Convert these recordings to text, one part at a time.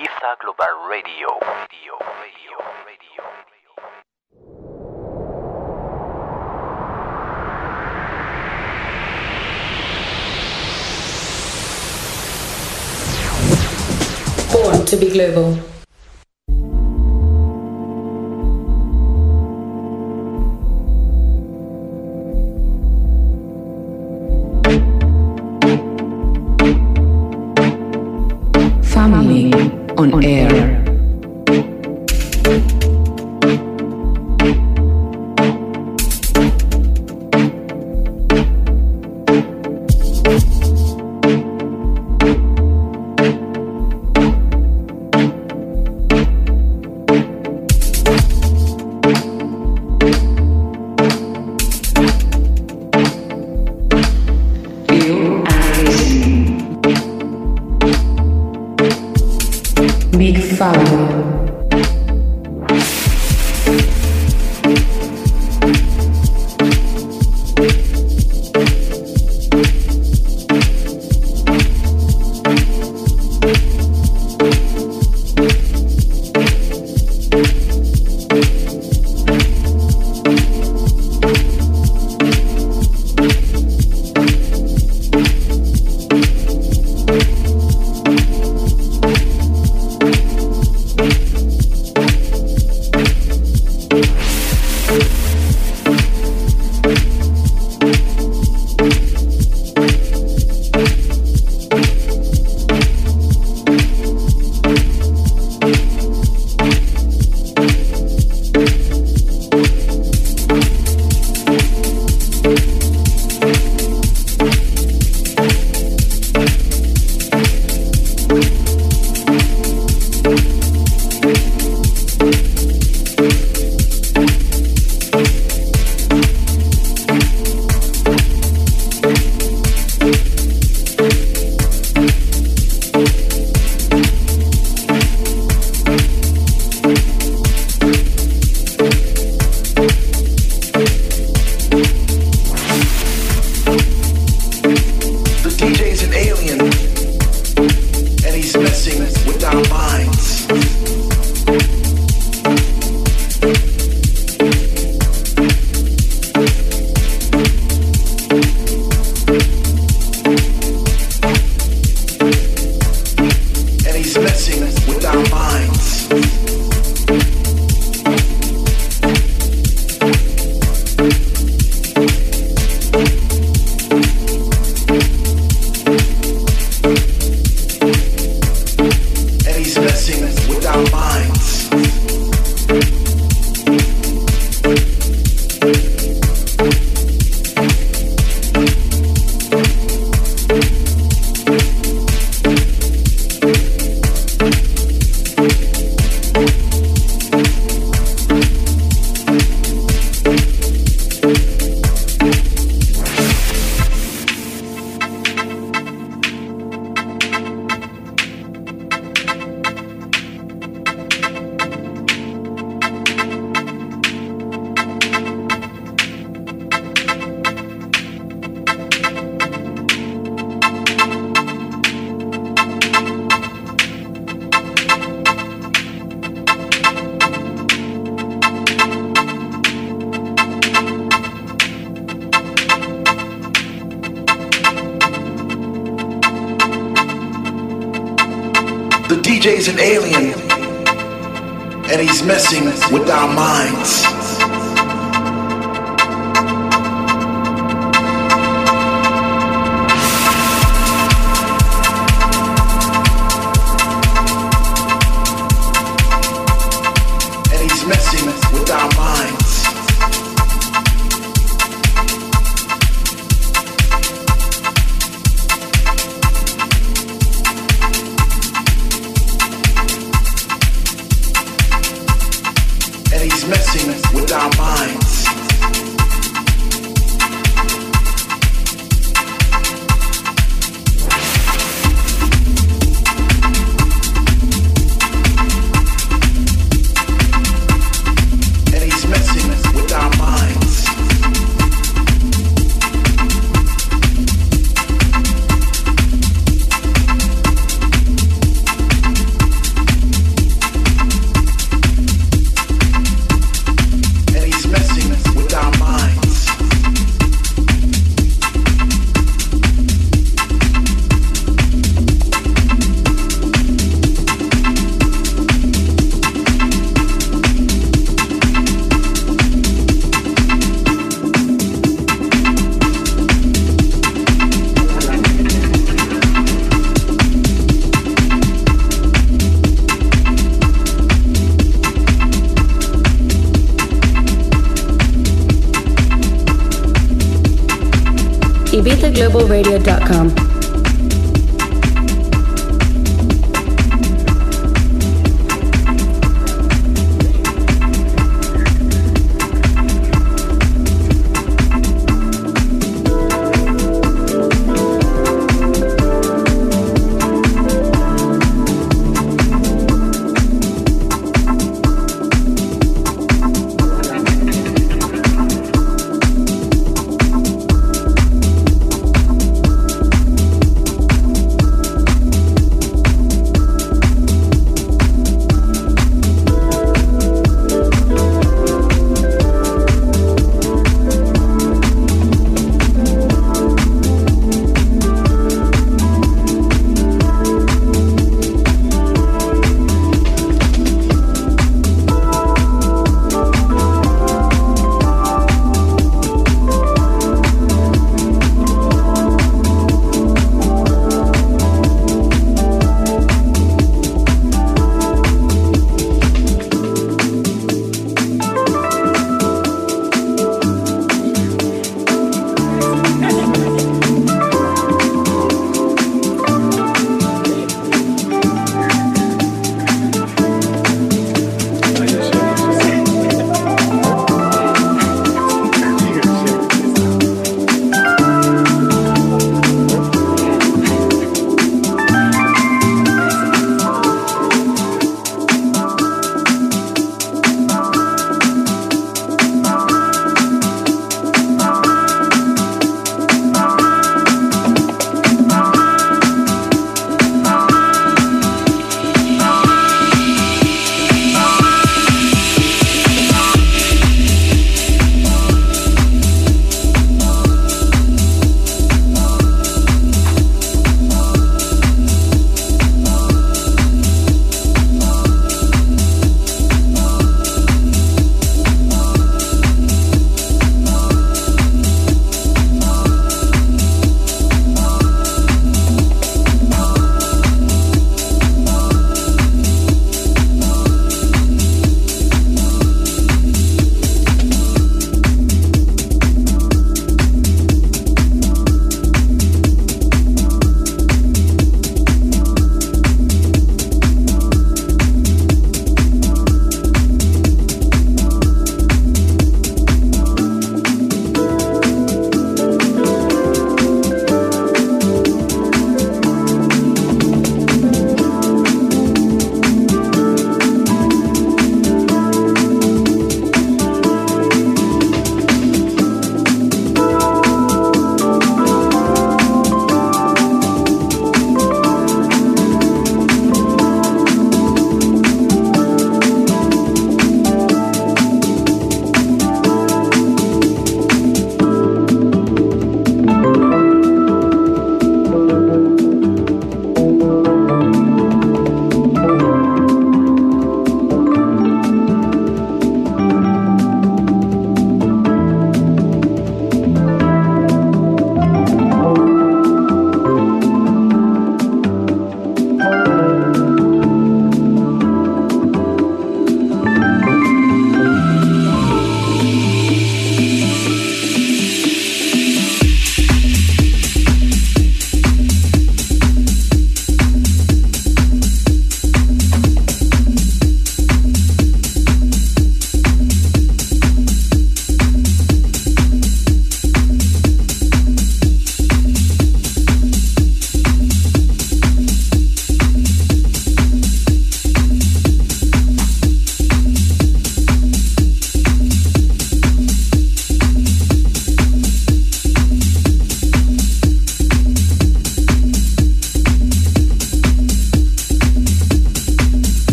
Ibiza Global Radio. Radio, radio, radio. Born to be global. On Air. DJ's an alien, and he's messing with our minds. ibizaglobalradio.com.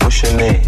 What's your name?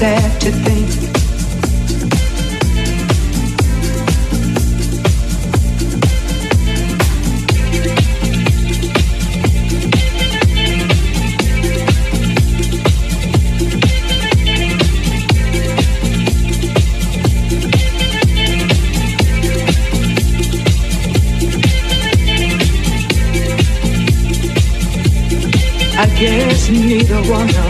sad to think. I guess neither one of